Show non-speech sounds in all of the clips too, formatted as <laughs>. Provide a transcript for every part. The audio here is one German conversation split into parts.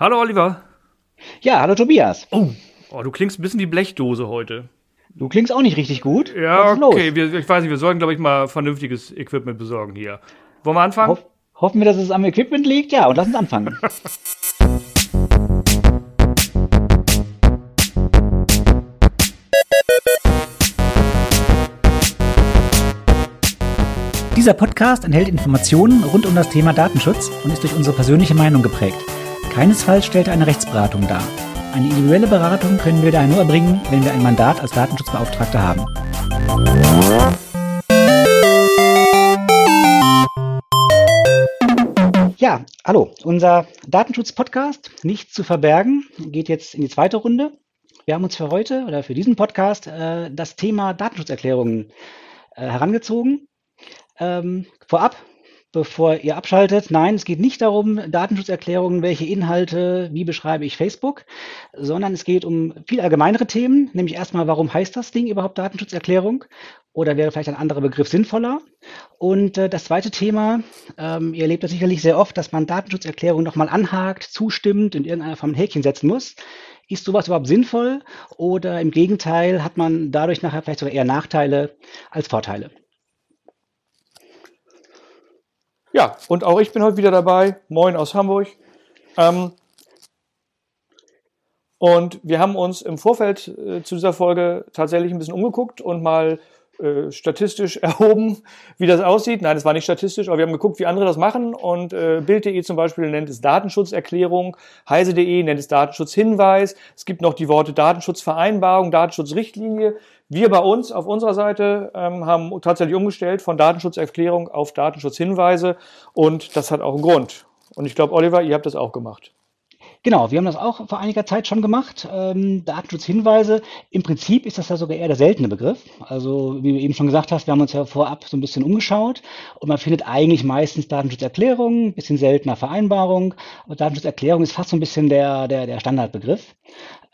Hallo Oliver. Ja, hallo Tobias. Oh, oh du klingst ein bisschen wie Blechdose heute. Du klingst auch nicht richtig gut. Ja, okay. Wir, ich weiß nicht, wir sollten, glaube ich, mal vernünftiges Equipment besorgen hier. Wollen wir anfangen? Hoff, hoffen wir, dass es am Equipment liegt? Ja, und lass uns anfangen. <laughs> Dieser Podcast enthält Informationen rund um das Thema Datenschutz und ist durch unsere persönliche Meinung geprägt. Keinesfalls stellt eine Rechtsberatung dar. Eine individuelle Beratung können wir daher nur erbringen, wenn wir ein Mandat als Datenschutzbeauftragter haben. Ja, hallo. Unser Datenschutz-Podcast, nichts zu verbergen, geht jetzt in die zweite Runde. Wir haben uns für heute oder für diesen Podcast äh, das Thema Datenschutzerklärungen äh, herangezogen. Ähm, vorab bevor ihr abschaltet. Nein, es geht nicht darum, Datenschutzerklärungen, welche Inhalte, wie beschreibe ich Facebook, sondern es geht um viel allgemeinere Themen, nämlich erstmal, warum heißt das Ding überhaupt Datenschutzerklärung? Oder wäre vielleicht ein anderer Begriff sinnvoller? Und äh, das zweite Thema, ähm, ihr erlebt das sicherlich sehr oft, dass man Datenschutzerklärungen nochmal anhakt, zustimmt, in irgendeiner Form ein Häkchen setzen muss. Ist sowas überhaupt sinnvoll? Oder im Gegenteil hat man dadurch nachher vielleicht sogar eher Nachteile als Vorteile? Ja, und auch ich bin heute wieder dabei. Moin aus Hamburg. Ähm, und wir haben uns im Vorfeld äh, zu dieser Folge tatsächlich ein bisschen umgeguckt und mal äh, statistisch <laughs> erhoben, wie das aussieht. Nein, es war nicht statistisch, aber wir haben geguckt, wie andere das machen. Und äh, Bild.de zum Beispiel nennt es Datenschutzerklärung, Heise.de nennt es Datenschutzhinweis. Es gibt noch die Worte Datenschutzvereinbarung, Datenschutzrichtlinie. Wir bei uns auf unserer Seite ähm, haben tatsächlich umgestellt von Datenschutzerklärung auf Datenschutzhinweise und das hat auch einen Grund. Und ich glaube, Oliver, ihr habt das auch gemacht. Genau, wir haben das auch vor einiger Zeit schon gemacht. Ähm, Datenschutzhinweise, im Prinzip ist das ja sogar eher der seltene Begriff. Also wie du eben schon gesagt hast, wir haben uns ja vorab so ein bisschen umgeschaut und man findet eigentlich meistens Datenschutzerklärung, ein bisschen seltener Vereinbarung. Aber Datenschutzerklärung ist fast so ein bisschen der, der, der Standardbegriff.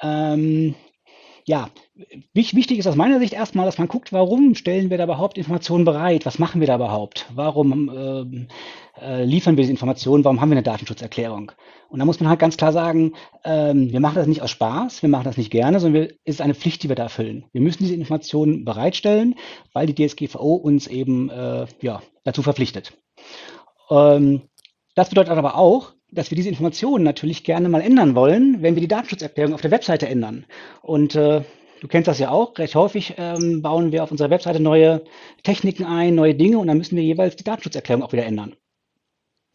Ähm, ja, wichtig ist aus meiner Sicht erstmal, dass man guckt, warum stellen wir da überhaupt Informationen bereit? Was machen wir da überhaupt? Warum äh, äh, liefern wir diese Informationen? Warum haben wir eine Datenschutzerklärung? Und da muss man halt ganz klar sagen, ähm, wir machen das nicht aus Spaß, wir machen das nicht gerne, sondern es ist eine Pflicht, die wir da erfüllen. Wir müssen diese Informationen bereitstellen, weil die DSGVO uns eben äh, ja, dazu verpflichtet. Ähm, das bedeutet aber auch, dass wir diese Informationen natürlich gerne mal ändern wollen, wenn wir die Datenschutzerklärung auf der Webseite ändern. Und äh, du kennst das ja auch, recht häufig ähm, bauen wir auf unserer Webseite neue Techniken ein, neue Dinge und dann müssen wir jeweils die Datenschutzerklärung auch wieder ändern.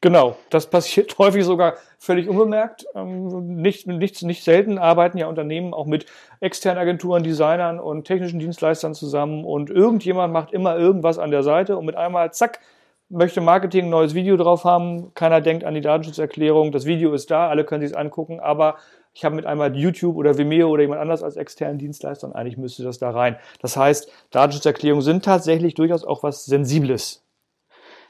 Genau, das passiert <laughs> häufig sogar völlig unbemerkt. Ähm, nicht, nicht, nicht selten arbeiten ja Unternehmen auch mit externen Agenturen, Designern und technischen Dienstleistern zusammen und irgendjemand macht immer irgendwas an der Seite und mit einmal, zack, möchte Marketing ein neues Video drauf haben. Keiner denkt an die Datenschutzerklärung. Das Video ist da, alle können sich angucken, aber ich habe mit einmal YouTube oder Vimeo oder jemand anders als externen Dienstleister und eigentlich müsste das da rein. Das heißt, Datenschutzerklärungen sind tatsächlich durchaus auch was Sensibles.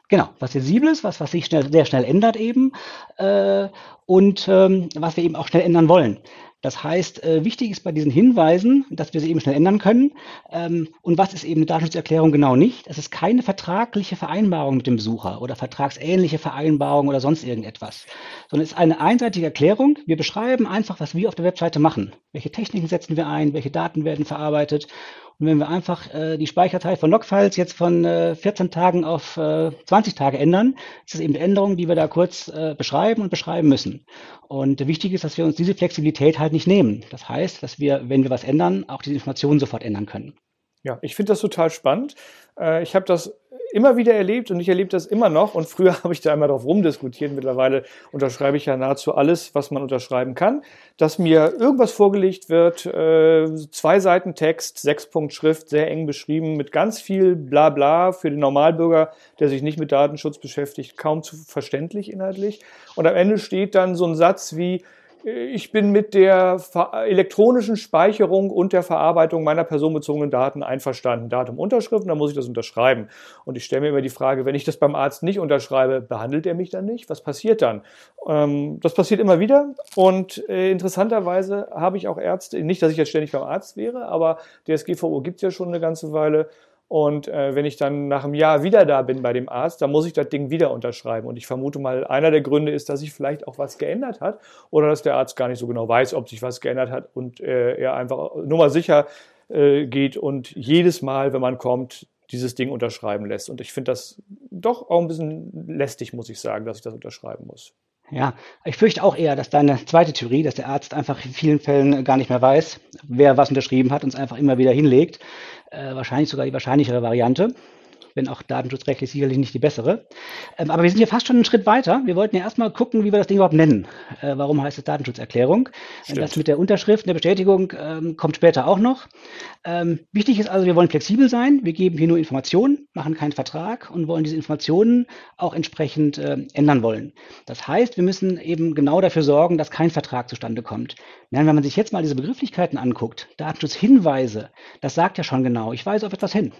Genau, was Sensibles, was, was sich schnell, sehr schnell ändert eben äh, und ähm, was wir eben auch schnell ändern wollen. Das heißt, äh, wichtig ist bei diesen Hinweisen, dass wir sie eben schnell ändern können. Ähm, und was ist eben eine Datenschutzerklärung genau nicht? Es ist keine vertragliche Vereinbarung mit dem Besucher oder vertragsähnliche Vereinbarung oder sonst irgendetwas, sondern es ist eine einseitige Erklärung. Wir beschreiben einfach, was wir auf der Webseite machen. Welche Techniken setzen wir ein? Welche Daten werden verarbeitet? Und wenn wir einfach äh, die Speicherzeit von Logfiles jetzt von äh, 14 Tagen auf äh, 20 Tage ändern, ist das eben eine Änderung, die wir da kurz äh, beschreiben und beschreiben müssen. Und wichtig ist, dass wir uns diese Flexibilität halt nicht nehmen. Das heißt, dass wir, wenn wir was ändern, auch diese Informationen sofort ändern können. Ja, ich finde das total spannend. Äh, ich habe das immer wieder erlebt und ich erlebe das immer noch. Und früher <laughs> habe ich da einmal drauf rumdiskutiert. Mittlerweile unterschreibe ich ja nahezu alles, was man unterschreiben kann. Dass mir irgendwas vorgelegt wird, äh, zwei Seiten Text, sechs Punkt Schrift, sehr eng beschrieben, mit ganz viel Blabla für den Normalbürger, der sich nicht mit Datenschutz beschäftigt, kaum zu verständlich inhaltlich. Und am Ende steht dann so ein Satz wie, ich bin mit der elektronischen Speicherung und der Verarbeitung meiner personenbezogenen Daten einverstanden. Datum Unterschrift, dann muss ich das unterschreiben. Und ich stelle mir immer die Frage, wenn ich das beim Arzt nicht unterschreibe, behandelt er mich dann nicht? Was passiert dann? Ähm, das passiert immer wieder. Und äh, interessanterweise habe ich auch Ärzte, nicht, dass ich jetzt ständig beim Arzt wäre, aber DSGVO gibt es ja schon eine ganze Weile. Und äh, wenn ich dann nach einem Jahr wieder da bin bei dem Arzt, dann muss ich das Ding wieder unterschreiben. Und ich vermute mal, einer der Gründe ist, dass sich vielleicht auch was geändert hat oder dass der Arzt gar nicht so genau weiß, ob sich was geändert hat und äh, er einfach nur mal sicher äh, geht und jedes Mal, wenn man kommt, dieses Ding unterschreiben lässt. Und ich finde das doch auch ein bisschen lästig, muss ich sagen, dass ich das unterschreiben muss. Ja, ich fürchte auch eher, dass deine zweite Theorie, dass der Arzt einfach in vielen Fällen gar nicht mehr weiß, wer was unterschrieben hat und es einfach immer wieder hinlegt, äh, wahrscheinlich sogar die wahrscheinlichere Variante wenn auch datenschutzrechtlich sicherlich nicht die bessere. Ähm, aber wir sind hier fast schon einen Schritt weiter. Wir wollten ja erstmal gucken, wie wir das Ding überhaupt nennen. Äh, warum heißt es Datenschutzerklärung? Stimmt. Das mit der Unterschrift, der Bestätigung ähm, kommt später auch noch. Ähm, wichtig ist also, wir wollen flexibel sein. Wir geben hier nur Informationen, machen keinen Vertrag und wollen diese Informationen auch entsprechend äh, ändern wollen. Das heißt, wir müssen eben genau dafür sorgen, dass kein Vertrag zustande kommt. Denn wenn man sich jetzt mal diese Begrifflichkeiten anguckt, Datenschutzhinweise, das sagt ja schon genau, ich weise auf etwas hin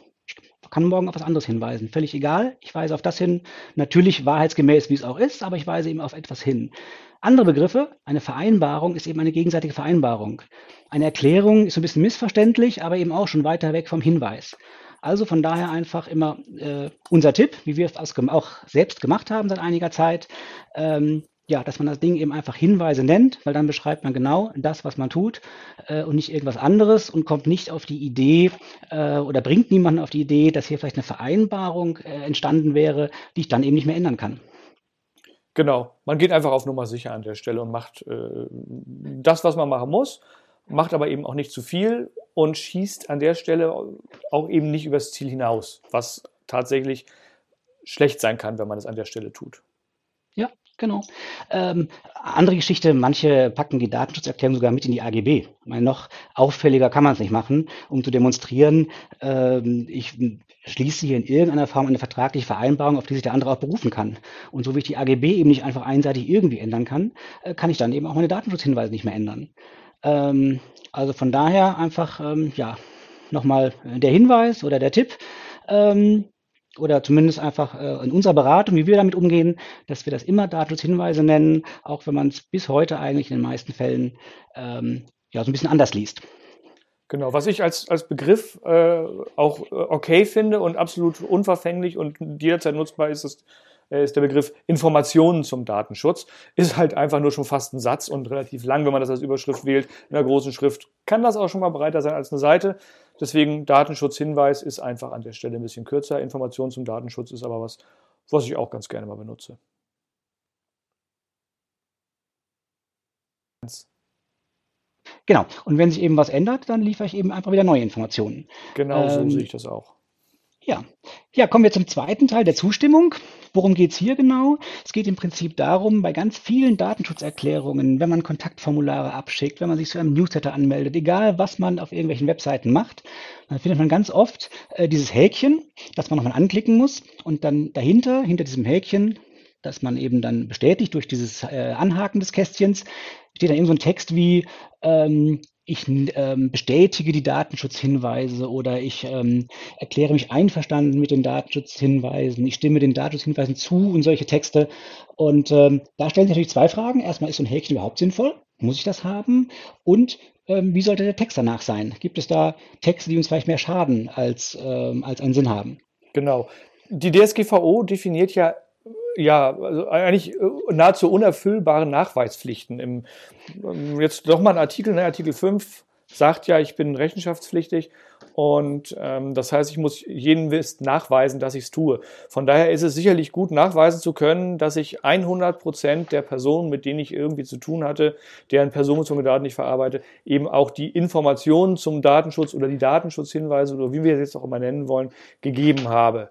kann morgen auf was anderes hinweisen. Völlig egal. Ich weise auf das hin, natürlich wahrheitsgemäß, wie es auch ist, aber ich weise eben auf etwas hin. Andere Begriffe, eine Vereinbarung ist eben eine gegenseitige Vereinbarung. Eine Erklärung ist ein bisschen missverständlich, aber eben auch schon weiter weg vom Hinweis. Also von daher einfach immer äh, unser Tipp, wie wir es auch selbst gemacht haben seit einiger Zeit. Ähm, ja, dass man das Ding eben einfach Hinweise nennt, weil dann beschreibt man genau das, was man tut äh, und nicht irgendwas anderes und kommt nicht auf die Idee äh, oder bringt niemanden auf die Idee, dass hier vielleicht eine Vereinbarung äh, entstanden wäre, die ich dann eben nicht mehr ändern kann. Genau, man geht einfach auf Nummer sicher an der Stelle und macht äh, das, was man machen muss, macht aber eben auch nicht zu viel und schießt an der Stelle auch eben nicht übers Ziel hinaus, was tatsächlich schlecht sein kann, wenn man es an der Stelle tut. Ja, Genau. Ähm, andere Geschichte, manche packen die Datenschutzerklärung sogar mit in die AGB. Ich meine, noch auffälliger kann man es nicht machen, um zu demonstrieren, ähm, ich schließe hier in irgendeiner Form eine vertragliche Vereinbarung, auf die sich der andere auch berufen kann. Und so wie ich die AGB eben nicht einfach einseitig irgendwie ändern kann, äh, kann ich dann eben auch meine Datenschutzhinweise nicht mehr ändern. Ähm, also von daher einfach, ähm, ja, nochmal der Hinweis oder der Tipp. Ähm, oder zumindest einfach äh, in unserer Beratung, wie wir damit umgehen, dass wir das immer Datenschutzhinweise nennen, auch wenn man es bis heute eigentlich in den meisten Fällen ähm, ja so ein bisschen anders liest. Genau, was ich als, als Begriff äh, auch äh, okay finde und absolut unverfänglich und jederzeit nutzbar ist, ist, äh, ist der Begriff Informationen zum Datenschutz. Ist halt einfach nur schon fast ein Satz und relativ lang, wenn man das als Überschrift wählt. In der großen Schrift kann das auch schon mal breiter sein als eine Seite. Deswegen Datenschutzhinweis ist einfach an der Stelle ein bisschen kürzer. Information zum Datenschutz ist aber was, was ich auch ganz gerne mal benutze. Genau. Und wenn sich eben was ändert, dann liefere ich eben einfach wieder neue Informationen. Genau, so ähm, sehe ich das auch. Ja. Ja, kommen wir zum zweiten Teil der Zustimmung. Worum geht's hier genau? Es geht im Prinzip darum, bei ganz vielen Datenschutzerklärungen, wenn man Kontaktformulare abschickt, wenn man sich zu einem Newsletter anmeldet, egal was man auf irgendwelchen Webseiten macht, dann findet man ganz oft äh, dieses Häkchen, das man nochmal anklicken muss und dann dahinter, hinter diesem Häkchen, das man eben dann bestätigt durch dieses äh, Anhaken des Kästchens, steht dann irgend so ein Text wie ähm, ich ähm, bestätige die Datenschutzhinweise oder ich ähm, erkläre mich einverstanden mit den Datenschutzhinweisen, ich stimme den Datenschutzhinweisen zu und solche Texte. Und ähm, da stellen sich natürlich zwei Fragen. Erstmal, ist so ein Häkchen überhaupt sinnvoll? Muss ich das haben? Und ähm, wie sollte der Text danach sein? Gibt es da Texte, die uns vielleicht mehr schaden als, ähm, als einen Sinn haben? Genau. Die DSGVO definiert ja ja, also eigentlich äh, nahezu unerfüllbare Nachweispflichten. Im, ähm, jetzt doch mal ein Artikel, ne, Artikel 5 sagt ja, ich bin rechenschaftspflichtig und ähm, das heißt, ich muss jeden Mist nachweisen, dass ich es tue. Von daher ist es sicherlich gut, nachweisen zu können, dass ich 100 Prozent der Personen, mit denen ich irgendwie zu tun hatte, deren personenbezogene Daten ich verarbeite, eben auch die Informationen zum Datenschutz oder die Datenschutzhinweise oder wie wir es jetzt auch immer nennen wollen, gegeben habe.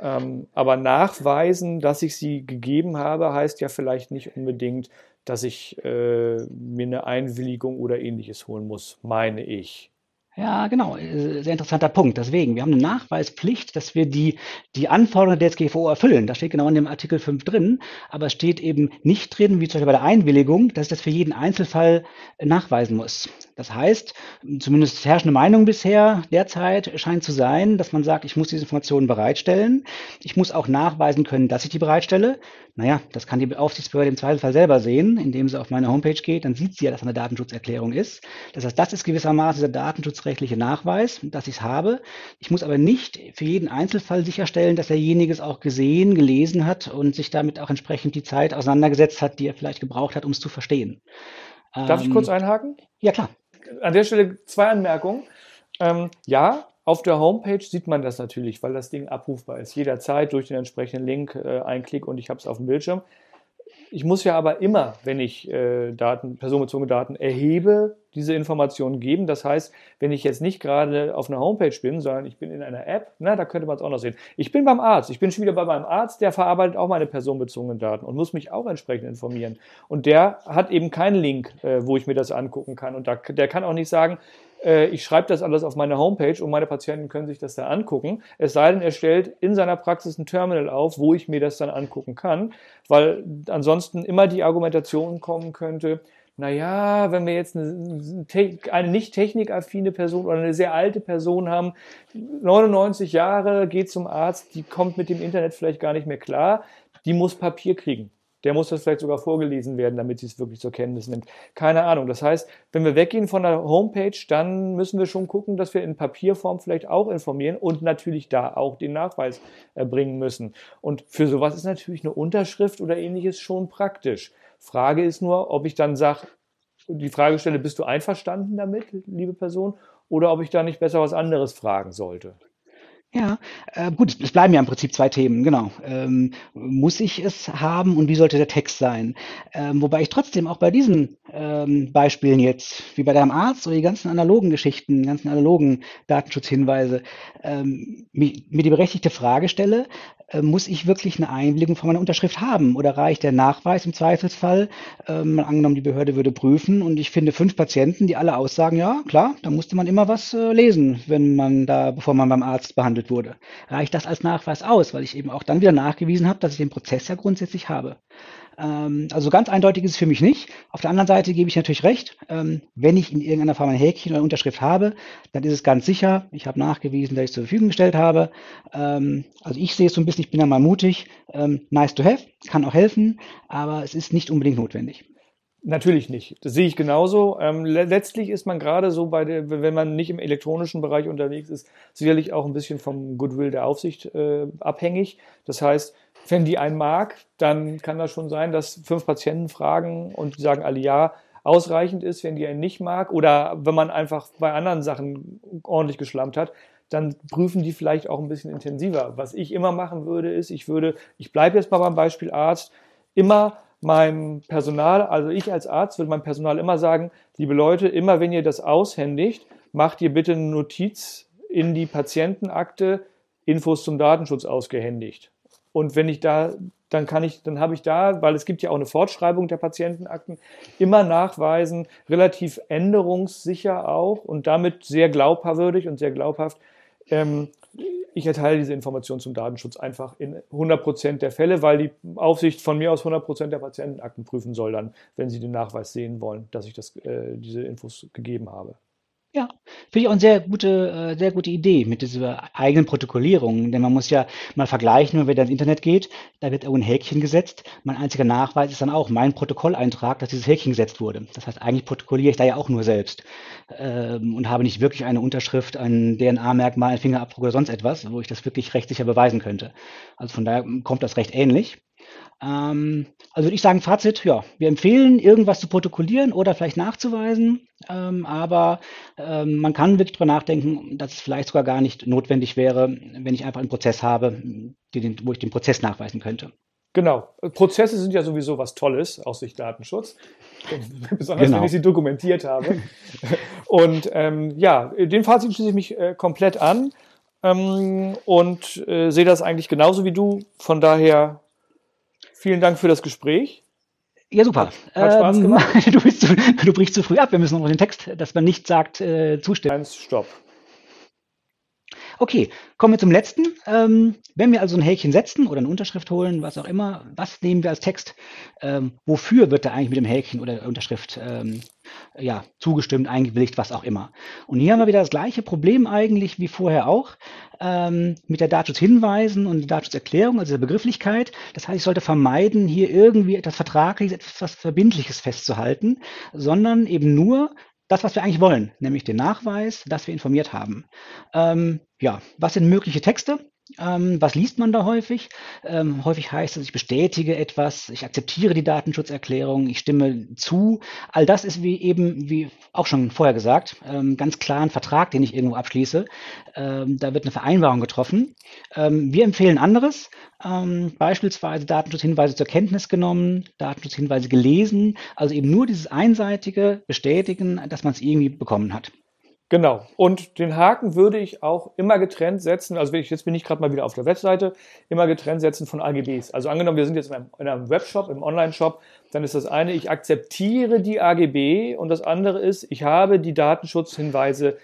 Ähm, aber nachweisen, dass ich sie gegeben habe, heißt ja vielleicht nicht unbedingt, dass ich äh, mir eine Einwilligung oder ähnliches holen muss, meine ich. Ja, genau. Äh, sehr interessanter Punkt. Deswegen, wir haben eine Nachweispflicht, dass wir die, die Anforderungen der DSGVO erfüllen. Das steht genau in dem Artikel 5 drin. Aber es steht eben nicht drin, wie zum Beispiel bei der Einwilligung, dass ich das für jeden Einzelfall nachweisen muss. Das heißt, zumindest herrschende Meinung bisher derzeit scheint zu sein, dass man sagt, ich muss diese Informationen bereitstellen. Ich muss auch nachweisen können, dass ich die bereitstelle. Naja, das kann die Aufsichtsbehörde im Zweifelsfall selber sehen, indem sie auf meine Homepage geht. Dann sieht sie ja, dass eine Datenschutzerklärung ist. Das heißt, das ist gewissermaßen der datenschutzrechtliche Nachweis, dass ich es habe. Ich muss aber nicht für jeden Einzelfall sicherstellen, dass derjenige es auch gesehen, gelesen hat und sich damit auch entsprechend die Zeit auseinandergesetzt hat, die er vielleicht gebraucht hat, um es zu verstehen. Darf ähm, ich kurz einhaken? Ja, klar. An der Stelle zwei Anmerkungen. Ähm, ja, auf der Homepage sieht man das natürlich, weil das Ding abrufbar ist. Jederzeit durch den entsprechenden Link, äh, ein Klick und ich habe es auf dem Bildschirm. Ich muss ja aber immer, wenn ich äh, Daten, personenbezogene Daten erhebe, diese Informationen geben. Das heißt, wenn ich jetzt nicht gerade auf einer Homepage bin, sondern ich bin in einer App, na, da könnte man es auch noch sehen. Ich bin beim Arzt. Ich bin schon wieder bei meinem Arzt, der verarbeitet auch meine personenbezogenen Daten und muss mich auch entsprechend informieren. Und der hat eben keinen Link, äh, wo ich mir das angucken kann. Und da, der kann auch nicht sagen, äh, ich schreibe das alles auf meine Homepage und meine Patienten können sich das da angucken. Es sei denn, er stellt in seiner Praxis ein Terminal auf, wo ich mir das dann angucken kann, weil ansonsten immer die Argumentation kommen könnte, naja, wenn wir jetzt eine, eine nicht technikaffine Person oder eine sehr alte Person haben, 99 Jahre, geht zum Arzt, die kommt mit dem Internet vielleicht gar nicht mehr klar, die muss Papier kriegen der muss das vielleicht sogar vorgelesen werden, damit sie es wirklich zur Kenntnis nimmt. Keine Ahnung. Das heißt, wenn wir weggehen von der Homepage, dann müssen wir schon gucken, dass wir in Papierform vielleicht auch informieren und natürlich da auch den Nachweis erbringen müssen. Und für sowas ist natürlich eine Unterschrift oder ähnliches schon praktisch. Frage ist nur, ob ich dann sage, die Frage stelle, bist du einverstanden damit, liebe Person, oder ob ich da nicht besser was anderes fragen sollte. Ja, äh, gut, es bleiben ja im Prinzip zwei Themen, genau. Ähm, muss ich es haben und wie sollte der Text sein? Ähm, wobei ich trotzdem auch bei diesen ähm, Beispielen jetzt, wie bei deinem Arzt oder die ganzen analogen Geschichten, ganzen analogen Datenschutzhinweise, ähm, mir, mir die berechtigte Frage stelle, muss ich wirklich eine Einwilligung von meiner Unterschrift haben oder reicht der Nachweis im Zweifelsfall? Ähm, angenommen, die Behörde würde prüfen und ich finde fünf Patienten, die alle aussagen, ja, klar, da musste man immer was äh, lesen, wenn man da, bevor man beim Arzt behandelt wurde. Reicht das als Nachweis aus, weil ich eben auch dann wieder nachgewiesen habe, dass ich den Prozess ja grundsätzlich habe? Ähm, also ganz eindeutig ist es für mich nicht. Auf der anderen Seite gebe ich natürlich recht. Ähm, wenn ich in irgendeiner Form ein Häkchen oder Unterschrift habe, dann ist es ganz sicher. Ich habe nachgewiesen, dass ich es zur Verfügung gestellt habe. Ähm, also ich sehe es so ein bisschen, ich bin da mal mutig. Nice to have, kann auch helfen, aber es ist nicht unbedingt notwendig. Natürlich nicht. Das sehe ich genauso. Letztlich ist man gerade so bei der, wenn man nicht im elektronischen Bereich unterwegs ist, sicherlich auch ein bisschen vom Goodwill der Aufsicht äh, abhängig. Das heißt, wenn die einen mag, dann kann das schon sein, dass fünf Patienten fragen und die sagen alle ja, ausreichend ist, wenn die einen nicht mag oder wenn man einfach bei anderen Sachen ordentlich geschlampt hat, dann prüfen die vielleicht auch ein bisschen intensiver. Was ich immer machen würde, ist, ich würde, ich bleibe jetzt mal beim Beispiel Arzt, immer meinem Personal, also ich als Arzt würde meinem Personal immer sagen, liebe Leute, immer wenn ihr das aushändigt, macht ihr bitte eine Notiz in die Patientenakte, Infos zum Datenschutz ausgehändigt. Und wenn ich da, dann kann ich, dann habe ich da, weil es gibt ja auch eine Fortschreibung der Patientenakten, immer nachweisen, relativ änderungssicher auch und damit sehr glaubwürdig und sehr glaubhaft. Ähm, ich erteile diese Information zum Datenschutz einfach in 100 Prozent der Fälle, weil die Aufsicht von mir aus 100 Prozent der Patientenakten prüfen soll dann, wenn sie den Nachweis sehen wollen, dass ich das, äh, diese Infos gegeben habe. Finde ich auch eine sehr gute, äh, sehr gute Idee mit dieser eigenen Protokollierung. Denn man muss ja mal vergleichen, wenn man ins Internet geht, da wird irgendwo ein Häkchen gesetzt. Mein einziger Nachweis ist dann auch mein Protokolleintrag, dass dieses Häkchen gesetzt wurde. Das heißt, eigentlich protokolliere ich da ja auch nur selbst ähm, und habe nicht wirklich eine Unterschrift, ein DNA-Merkmal, ein Fingerabdruck oder sonst etwas, wo ich das wirklich rechtssicher beweisen könnte. Also von daher kommt das recht ähnlich. Ähm, also würde ich sagen, Fazit, ja, wir empfehlen, irgendwas zu protokollieren oder vielleicht nachzuweisen, ähm, aber ähm, man kann wirklich darüber nachdenken, dass es vielleicht sogar gar nicht notwendig wäre, wenn ich einfach einen Prozess habe, den, wo ich den Prozess nachweisen könnte. Genau. Prozesse sind ja sowieso was Tolles aus Sicht Datenschutz. <laughs> Besonders genau. wenn ich sie dokumentiert habe. Und ähm, ja, den Fazit schließe ich mich äh, komplett an ähm, und äh, sehe das eigentlich genauso wie du. Von daher Vielen Dank für das Gespräch. Ja, super. Hat Spaß ähm, gemacht. <laughs> du, bist du brichst zu früh ab. Wir müssen noch den Text, dass man nicht sagt, äh, zustimmen. Eins, stopp. Okay, kommen wir zum letzten. Ähm, wenn wir also ein Häkchen setzen oder eine Unterschrift holen, was auch immer, was nehmen wir als Text? Ähm, wofür wird da eigentlich mit dem Häkchen oder der Unterschrift ähm, ja, zugestimmt, eingewilligt, was auch immer. Und hier haben wir wieder das gleiche Problem eigentlich wie vorher auch ähm, mit der Datenschutzhinweisen und der Datenschutzerklärung, also der Begrifflichkeit. Das heißt, ich sollte vermeiden, hier irgendwie etwas Vertragliches, etwas Verbindliches festzuhalten, sondern eben nur das, was wir eigentlich wollen, nämlich den Nachweis, dass wir informiert haben. Ähm, ja, was sind mögliche Texte? Ähm, was liest man da häufig? Ähm, häufig heißt es, ich bestätige etwas, ich akzeptiere die Datenschutzerklärung, ich stimme zu. All das ist wie eben, wie auch schon vorher gesagt, ähm, ganz klar ein Vertrag, den ich irgendwo abschließe. Ähm, da wird eine Vereinbarung getroffen. Ähm, wir empfehlen anderes, ähm, beispielsweise Datenschutzhinweise zur Kenntnis genommen, Datenschutzhinweise gelesen, also eben nur dieses einseitige Bestätigen, dass man es irgendwie bekommen hat. Genau. Und den Haken würde ich auch immer getrennt setzen. Also ich, jetzt bin ich gerade mal wieder auf der Webseite, immer getrennt setzen von AGBs. Also angenommen, wir sind jetzt in einem, in einem Webshop, im Online-Shop, dann ist das eine, ich akzeptiere die AGB und das andere ist, ich habe die Datenschutzhinweise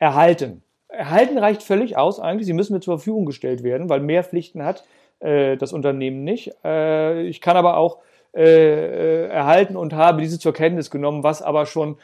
erhalten. Erhalten reicht völlig aus eigentlich. Sie müssen mir zur Verfügung gestellt werden, weil mehr Pflichten hat äh, das Unternehmen nicht. Äh, ich kann aber auch äh, äh erhalten und habe diese zur Kenntnis genommen, was aber schon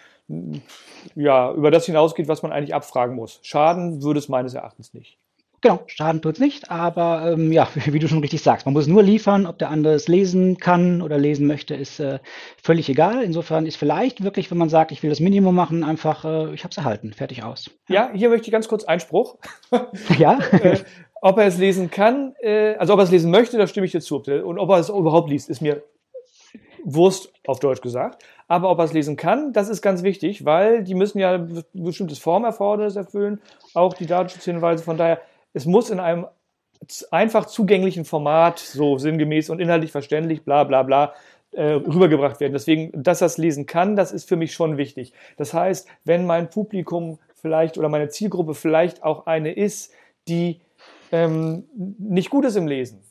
ja, über das hinausgeht, was man eigentlich abfragen muss. Schaden würde es meines Erachtens nicht. Genau, Schaden tut es nicht, aber ähm, ja, <laughs> wie du schon richtig sagst, man muss nur liefern, ob der andere es lesen kann oder lesen möchte, ist äh, völlig egal. Insofern ist vielleicht wirklich, wenn man sagt, ich will das Minimum machen, einfach, äh, ich habe es erhalten, fertig aus. Ja. ja, hier möchte ich ganz kurz Einspruch. <laughs> ja. <laughs> äh, ob er es lesen kann, äh, also ob er es lesen möchte, da stimme ich dir zu. Und ob er es überhaupt liest, ist mir Wurst auf Deutsch gesagt. Aber ob er es lesen kann, das ist ganz wichtig, weil die müssen ja ein bestimmtes Formerfordernis erfüllen, auch die Datenschutzhinweise. Von daher, es muss in einem einfach zugänglichen Format, so sinngemäß und inhaltlich verständlich, bla bla bla, äh, rübergebracht werden. Deswegen, dass er es lesen kann, das ist für mich schon wichtig. Das heißt, wenn mein Publikum vielleicht oder meine Zielgruppe vielleicht auch eine ist, die ähm, nicht gut ist im Lesen,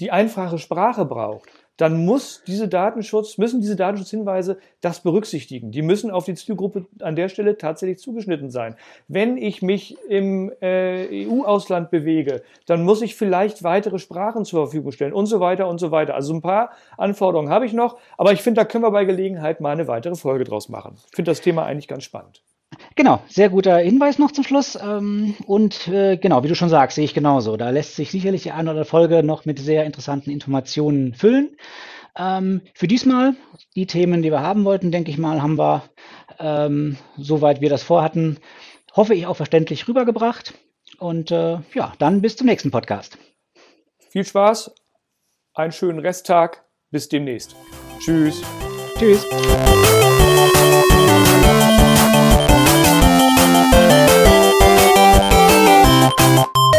die einfache Sprache braucht, dann muss diese Datenschutz, müssen diese Datenschutzhinweise das berücksichtigen. Die müssen auf die Zielgruppe an der Stelle tatsächlich zugeschnitten sein. Wenn ich mich im äh, EU-Ausland bewege, dann muss ich vielleicht weitere Sprachen zur Verfügung stellen und so weiter und so weiter. Also ein paar Anforderungen habe ich noch, aber ich finde, da können wir bei Gelegenheit mal eine weitere Folge draus machen. Ich finde das Thema eigentlich ganz spannend. Genau, sehr guter Hinweis noch zum Schluss. Ähm, und äh, genau, wie du schon sagst, sehe ich genauso. Da lässt sich sicherlich die eine oder andere Folge noch mit sehr interessanten Informationen füllen. Ähm, für diesmal die Themen, die wir haben wollten, denke ich mal, haben wir, ähm, soweit wir das vorhatten, hoffe ich auch verständlich rübergebracht. Und äh, ja, dann bis zum nächsten Podcast. Viel Spaß, einen schönen Resttag, bis demnächst. Tschüss. Tschüss. Thank